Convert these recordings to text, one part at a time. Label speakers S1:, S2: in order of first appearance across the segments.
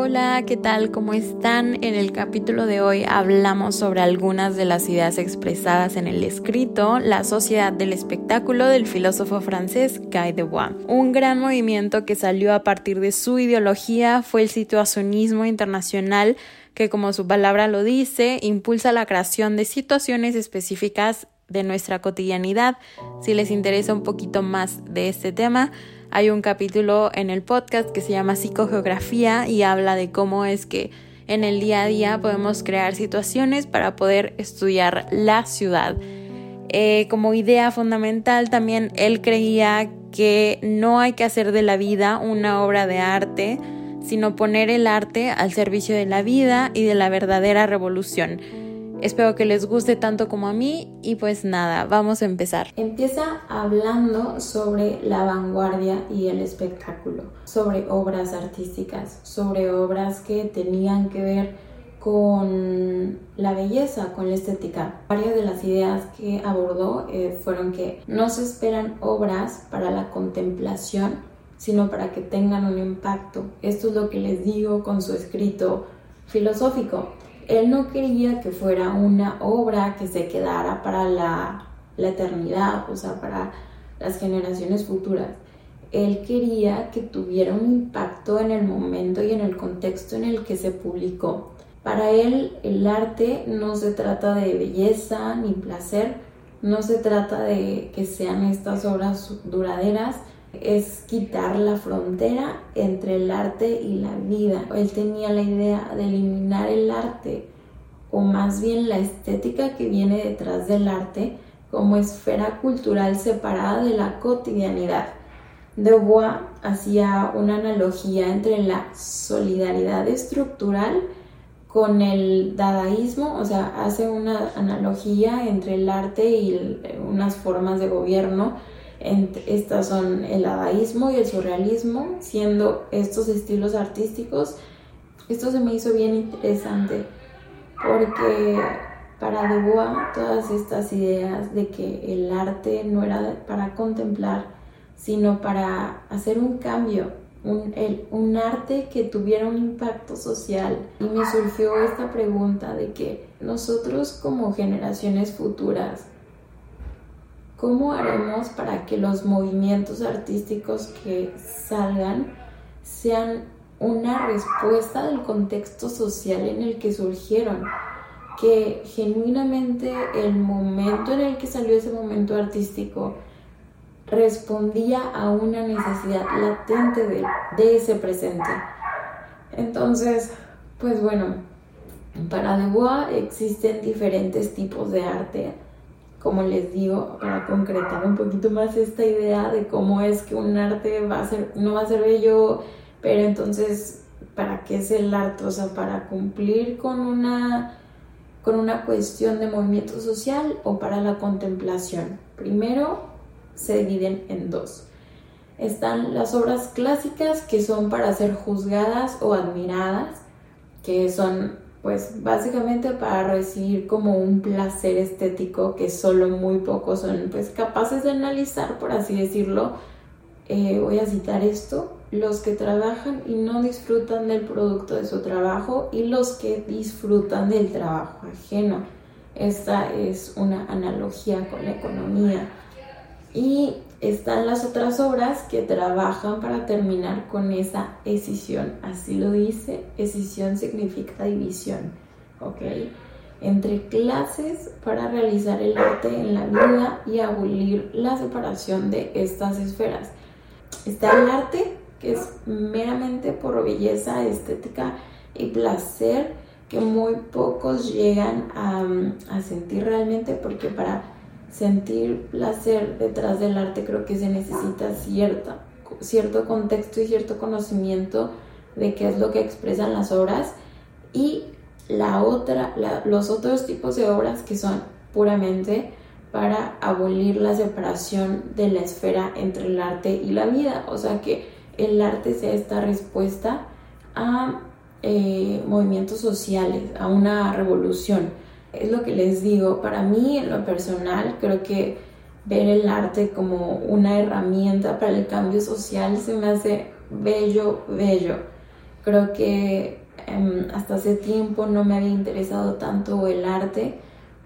S1: Hola, ¿qué tal? ¿Cómo están? En el capítulo de hoy hablamos sobre algunas de las ideas expresadas en el escrito La sociedad del espectáculo del filósofo francés Guy Debord. Un gran movimiento que salió a partir de su ideología fue el situacionismo internacional que, como su palabra lo dice, impulsa la creación de situaciones específicas de nuestra cotidianidad. Si les interesa un poquito más de este tema, hay un capítulo en el podcast que se llama Psicogeografía y habla de cómo es que en el día a día podemos crear situaciones para poder estudiar la ciudad. Eh, como idea fundamental también él creía que no hay que hacer de la vida una obra de arte, sino poner el arte al servicio de la vida y de la verdadera revolución. Espero que les guste tanto como a mí y pues nada, vamos a empezar. Empieza hablando sobre la vanguardia y el espectáculo, sobre obras artísticas, sobre obras que tenían que ver con la belleza, con la estética. Varias de las ideas que abordó eh, fueron que no se esperan obras para la contemplación, sino para que tengan un impacto. Esto es lo que les digo con su escrito filosófico él no quería que fuera una obra que se quedara para la, eternidad, o sea, para las generaciones futuras. Él quería que tuviera un impacto en el momento y en el contexto en el que se publicó. Para él el arte no se trata de belleza ni placer, no se trata de que sean estas obras duraderas, es quitar la frontera entre el arte y la vida. Él tenía la idea de eliminar el arte, o más bien la estética que viene detrás del arte, como esfera cultural separada de la cotidianidad. Dubois hacía una analogía entre la solidaridad estructural con el dadaísmo, o sea, hace una analogía entre el arte y unas formas de gobierno estas son el dadaísmo y el surrealismo, siendo estos estilos artísticos. Esto se me hizo bien interesante porque para Dubois todas estas ideas de que el arte no era para contemplar, sino para hacer un cambio, un, un arte que tuviera un impacto social. Y me surgió esta pregunta de que nosotros como generaciones futuras, ¿Cómo haremos para que los movimientos artísticos que salgan sean una respuesta del contexto social en el que surgieron? Que genuinamente el momento en el que salió ese momento artístico respondía a una necesidad latente de, ese presente. Entonces, pues bueno, para Debois existen diferentes tipos de arte como les digo, para concretar un poquito más esta idea de cómo es que un arte va a ser, no va a ser bello, pero entonces, ¿para qué es el arte? O sea, para cumplir con una, con una cuestión de movimiento social o para la contemplación. Primero, se dividen en dos. Están las obras clásicas que son para ser juzgadas o admiradas, que son pues básicamente para recibir como un placer estético que solo muy pocos son pues capaces de analizar, por así decirlo. Eh, voy a citar esto, los que trabajan y no disfrutan del producto de su trabajo y los que disfrutan del trabajo ajeno. Esta es una analogía con la economía. Y están las otras obras que trabajan para terminar con esa escisión. Así lo dice, escisión significa división, ¿ok? Entre clases para realizar el arte en la vida y abolir la separación de estas esferas. Está el arte, que es meramente por belleza estética y placer, que muy pocos llegan a, a sentir realmente, porque para sentir placer detrás del arte creo que se necesita cierta, cierto contexto y cierto conocimiento de qué es lo que expresan las obras. Y la otra, los otros tipos de obras que son puramente para abolir la separación de la esfera entre el arte y la vida, o sea que el arte sea esta respuesta a eh, movimientos sociales, a una revolución es lo que les digo, para mí en lo personal creo que ver el arte como una herramienta para el cambio social se me hace bello, bello. Creo que em, hasta hace tiempo no me había interesado tanto el arte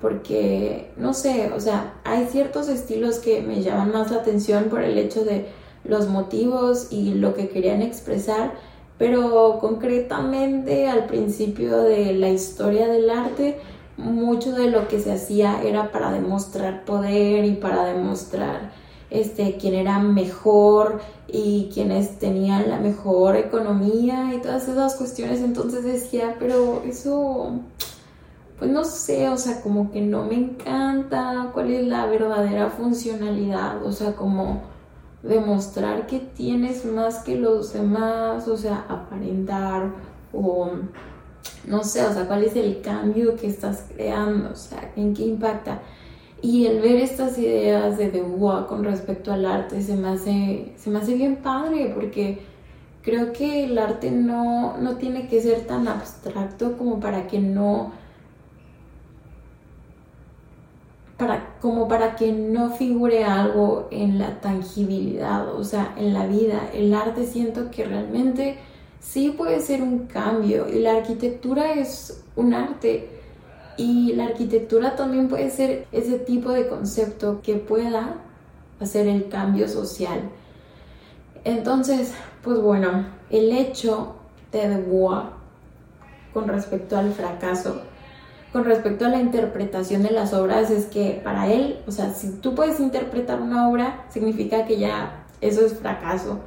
S1: porque, no sé, o sea, hay ciertos estilos que me llaman más la atención por el hecho de los motivos y lo que querían expresar, pero concretamente al principio de la historia del arte, mucho de lo que se hacía era para demostrar poder y para demostrar este, quién era mejor y quienes tenían la mejor economía y todas esas cuestiones. Entonces decía, pero eso, pues no sé, o sea, como que no me encanta cuál es la verdadera funcionalidad, o sea, como demostrar que tienes más que los demás, o sea, aparentar o no sé, o sea, cuál es el cambio que estás creando, o sea, en qué impacta. Y el ver estas ideas de Debois con respecto al arte se me hace, se me hace bien padre porque creo que el arte no, no tiene que ser tan abstracto como para que no para, como para que no figure algo en la tangibilidad, o sea, en la vida. El arte siento que realmente sí puede ser un cambio y la arquitectura es un arte y la arquitectura también puede ser ese tipo de concepto que pueda hacer el cambio social. Entonces, pues bueno, el hecho de Debois con respecto al fracaso, con respecto a la interpretación de las obras, es que para él, o sea, si tú puedes interpretar una obra, significa que ya eso es fracaso.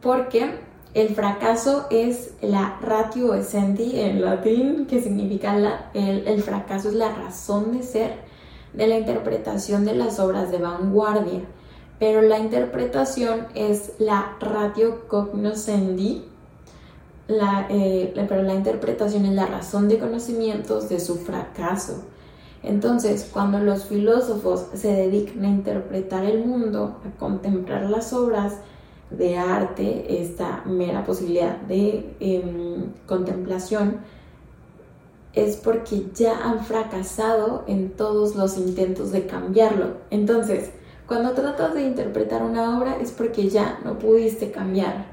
S1: Porque el fracaso es la ratio essendi en latín, que significa el, el fracaso es la razón de ser de la interpretación de las obras de vanguardia. Pero la interpretación es la ratio cognoscendi, la, eh, pero la interpretación es la razón de conocimientos de su fracaso. Entonces, cuando los filósofos se dedican a interpretar el mundo, a contemplar las obras, de arte, esta mera posibilidad de em, contemplación, es porque ya han fracasado en todos los intentos de cambiarlo. Entonces, cuando tratas de interpretar una obra es porque ya no pudiste cambiar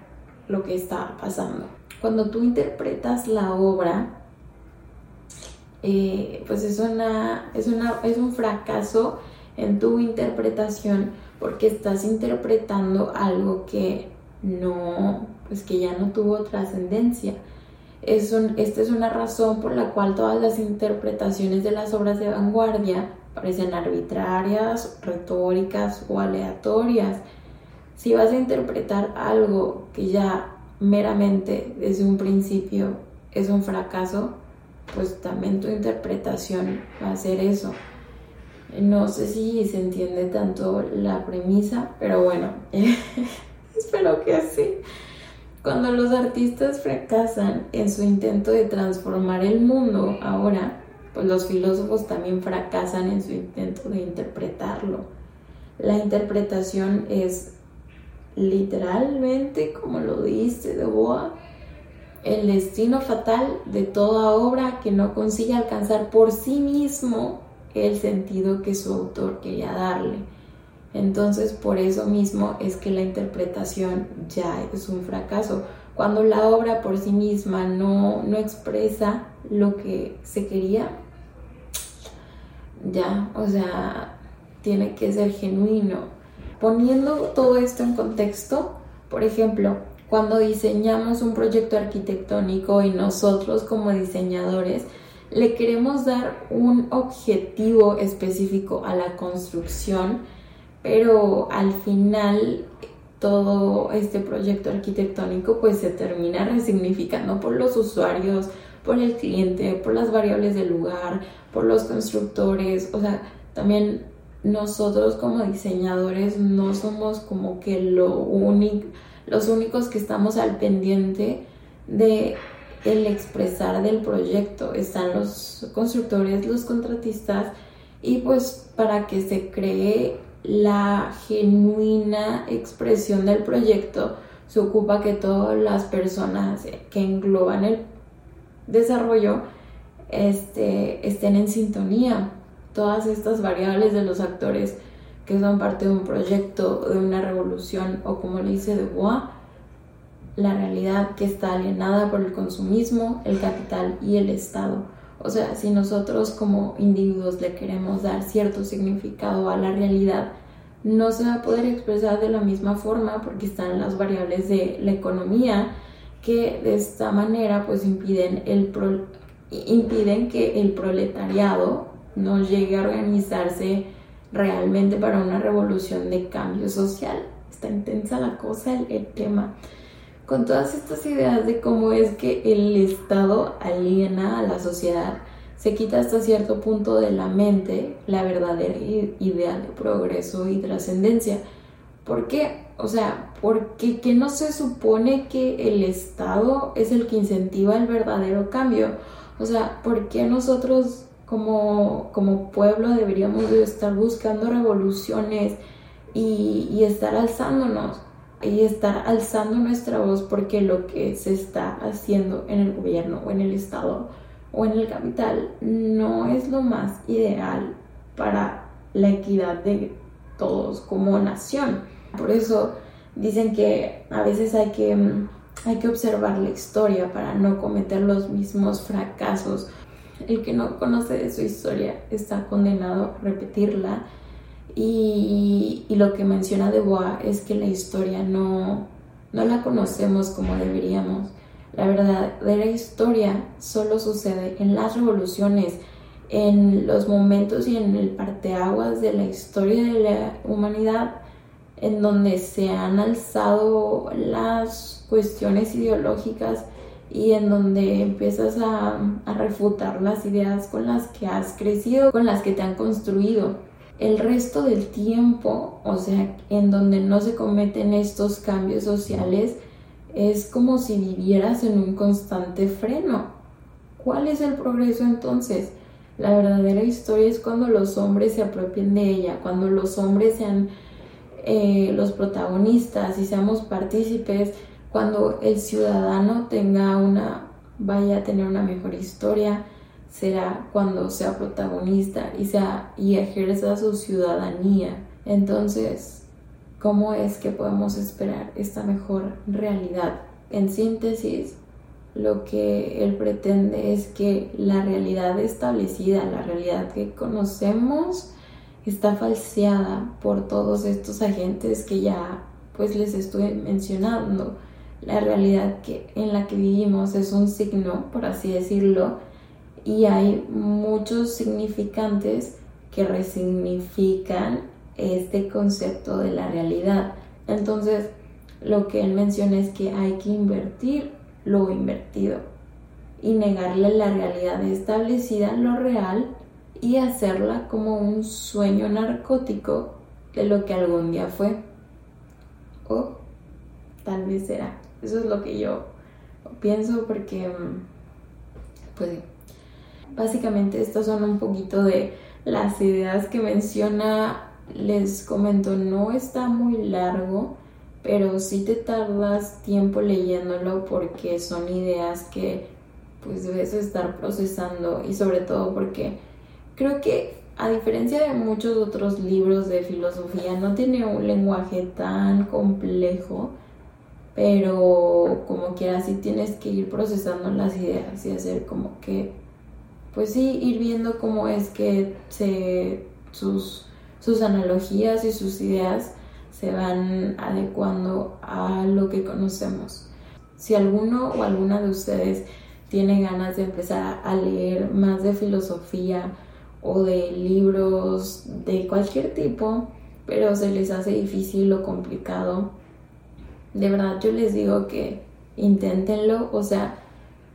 S1: lo que está pasando. Cuando tú interpretas la obra, eh, pues es, una, es, es un fracaso en tu interpretación porque estás interpretando algo que no, pues que ya no tuvo trascendencia. Es esta es una razón por la cual todas las interpretaciones de las obras de vanguardia parecen arbitrarias, retóricas o aleatorias. Si vas a interpretar algo que ya meramente desde un principio es un fracaso, pues también tu interpretación va a ser eso. No sé si se entiende tanto la premisa, pero bueno, espero que sí. Cuando los artistas fracasan en su intento de transformar el mundo ahora, pues los filósofos también fracasan en su intento de interpretarlo. La interpretación es literalmente, como lo dice De Boa, el destino fatal de toda obra que no consigue alcanzar por sí mismo el sentido que su autor quería darle. Entonces, por eso mismo es que la interpretación ya es un fracaso. Cuando la obra por sí misma no, no expresa lo que se quería, ya, o sea, tiene que ser genuino. Poniendo todo esto en contexto, por ejemplo, cuando diseñamos un proyecto arquitectónico y nosotros como diseñadores le queremos dar un objetivo específico a la construcción, pero al final todo este proyecto arquitectónico pues se termina resignificando por los usuarios, por el cliente, por las variables del lugar, por los constructores, o sea, también nosotros como diseñadores no somos como que lo los únicos que estamos al pendiente de el expresar del proyecto. Están los constructores, los contratistas y pues para que se cree la genuina expresión del proyecto se ocupa que todas las personas que engloban el desarrollo este, estén en sintonía. Todas estas variables de los actores que son parte de un proyecto, de una revolución o como le dice Dubois, la realidad que está alienada por el consumismo, el capital y el Estado. O sea, si nosotros como individuos le queremos dar cierto significado a la realidad, no se va a poder expresar de la misma forma porque están las variables de la economía que de esta manera pues impiden, el impiden que el proletariado no llegue a organizarse realmente para una revolución de cambio social. Está intensa la cosa, el, tema. Con todas estas ideas de cómo es que el Estado aliena a la sociedad, se quita hasta cierto punto de la mente la verdadera idea de progreso y trascendencia. ¿Por qué? O sea, porque que no se supone que el Estado es el que incentiva el verdadero cambio. O sea, ¿por qué nosotros como, como pueblo deberíamos de estar buscando revoluciones y estar alzándonos? Y estar alzando nuestra voz porque lo que se está haciendo en el gobierno o en el Estado o en el capital no es lo más ideal para la equidad de todos como nación. Por eso dicen que a veces hay que, hay que observar la historia para no cometer los mismos fracasos. El que no conoce de su historia está condenado a repetirla y, lo que menciona de Bois es que la historia no, no la conocemos como deberíamos. La verdadera historia solo sucede en las revoluciones, en los momentos y en el parteaguas de la historia de la humanidad, en donde se han alzado las cuestiones ideológicas y en donde empiezas a, a refutar las ideas con las que has crecido, con las que te han construido el resto del tiempo, o sea, en donde no se cometen estos cambios sociales, es como si vivieras en un constante freno. ¿Cuál es el progreso entonces? La verdadera historia es cuando los hombres se apropien de ella, cuando los hombres sean eh, los protagonistas y seamos partícipes, cuando el ciudadano tenga una, vaya a tener una mejor historia, será cuando sea protagonista y, sea, y ejerza su ciudadanía. Entonces, ¿cómo es que podemos esperar esta mejor realidad? En síntesis, lo que él pretende es que la realidad establecida, la realidad que conocemos, está falseada por todos estos agentes que ya pues les estoy mencionando. La realidad que, en la que vivimos es un signo, por así decirlo, y hay muchos significantes que resignifican este concepto de la realidad. Entonces, lo que él menciona es que hay que invertir lo invertido y negarle la realidad establecida lo real y hacerla como un sueño narcótico de lo que algún día fue. O tal vez será. Eso es lo que yo pienso porque, mm, pues Básicamente estas son un poquito de las ideas que menciona. Les comento, no está muy largo, pero sí te tardas tiempo leyéndolo porque son ideas que pues debes estar procesando y sobre todo porque creo que a diferencia de muchos otros libros de filosofía no tiene un lenguaje tan complejo pero como quiera sí tienes que ir procesando las ideas y hacer como que pues sí, ir viendo cómo es que se, sus, sus analogías y sus ideas se van adecuando a lo que conocemos. Si alguno o alguna de ustedes tiene ganas de empezar a leer más de filosofía o de libros de cualquier tipo, pero se les hace difícil o complicado, de verdad yo les digo que inténtenlo, o sea,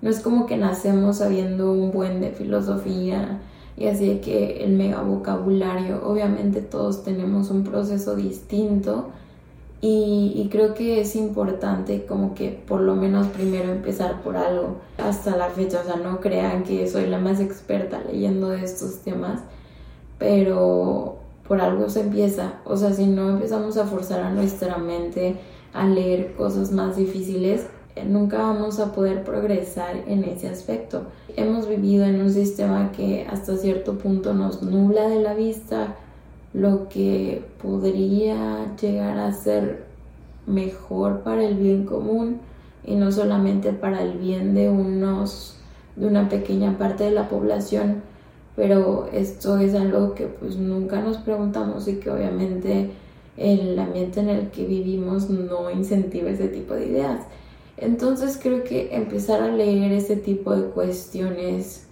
S1: no es como que nacemos sabiendo un buen de filosofía y así de que el mega vocabulario, obviamente todos tenemos un proceso distinto y, creo que es importante como que por lo menos primero empezar por algo. Hasta la fecha, o sea, no crean que soy la más experta leyendo de estos temas, pero por algo se empieza, o sea, si no empezamos a forzar a nuestra mente a leer cosas más difíciles, nunca vamos a poder progresar en ese aspecto. Hemos vivido en un sistema que hasta cierto punto nos nubla de la vista lo que podría llegar a ser mejor para el bien común, y no solamente para el bien de unos de una pequeña parte de la población pero esto es algo que pues nunca nos preguntamos y que obviamente el ambiente en el que vivimos no incentiva ese tipo de ideas. Entonces creo que empezar a leer ese tipo de cuestiones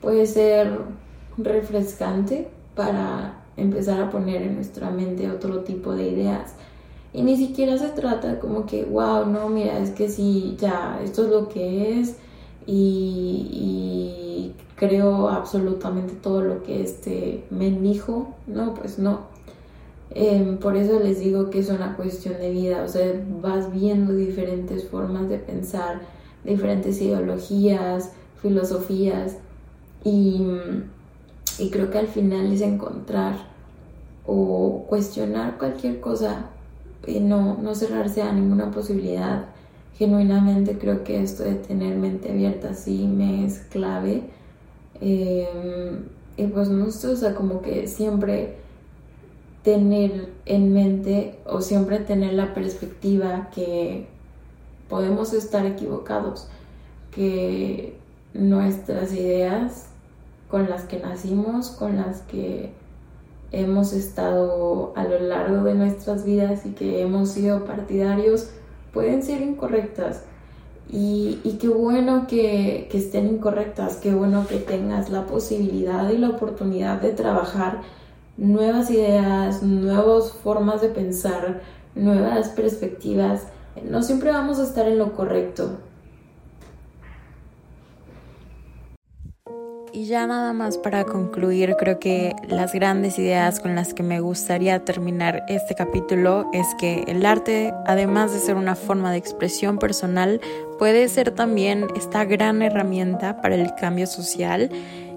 S1: puede ser refrescante para empezar a poner en nuestra mente otro tipo de ideas. Y ni siquiera se trata como que, wow, no, mira, es que sí, ya, esto es lo que es y, creo absolutamente todo lo que este me dijo. No, pues no. Em, por eso les digo que es una cuestión de vida, o sea, vas viendo diferentes formas de pensar, diferentes ideologías, filosofías y, y creo que al final es encontrar o cuestionar cualquier cosa y no, no cerrarse a ninguna posibilidad. Genuinamente creo que esto de tener mente abierta sí me es clave. Em, y pues no sé, o sea, como que siempre tener en mente o siempre tener la perspectiva que podemos estar equivocados, que nuestras ideas con las que nacimos, con las que hemos estado a lo largo de nuestras vidas y que hemos sido partidarios pueden ser incorrectas. Y, qué bueno que, que, estén incorrectas, qué bueno que tengas la posibilidad y la oportunidad de trabajar nuevas ideas, nuevas formas de pensar, nuevas perspectivas. No siempre vamos a estar en lo correcto,
S2: Y ya nada más para concluir, creo que las grandes ideas con las que me gustaría terminar este capítulo es que el arte, además de ser una forma de expresión personal, puede ser también esta gran herramienta para el cambio social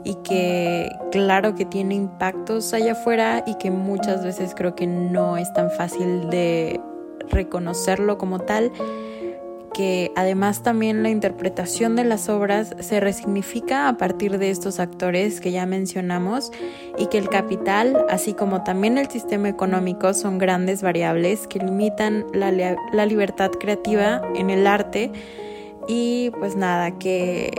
S2: y que claro que tiene impactos allá afuera y que muchas veces creo que no es tan fácil de reconocerlo como tal que además también la interpretación de las obras se resignifica a partir de estos actores que ya mencionamos y que el capital, así como también el sistema económico, son grandes variables que limitan la, la libertad creativa en el arte. Y pues nada, que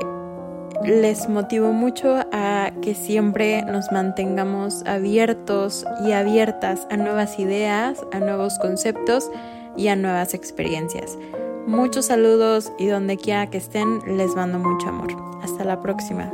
S2: les motivo mucho a que siempre nos mantengamos abiertos y abiertas a nuevas ideas, a nuevos conceptos y a nuevas experiencias. Muchos saludos y donde quiera que estén les mando mucho amor. Hasta la próxima.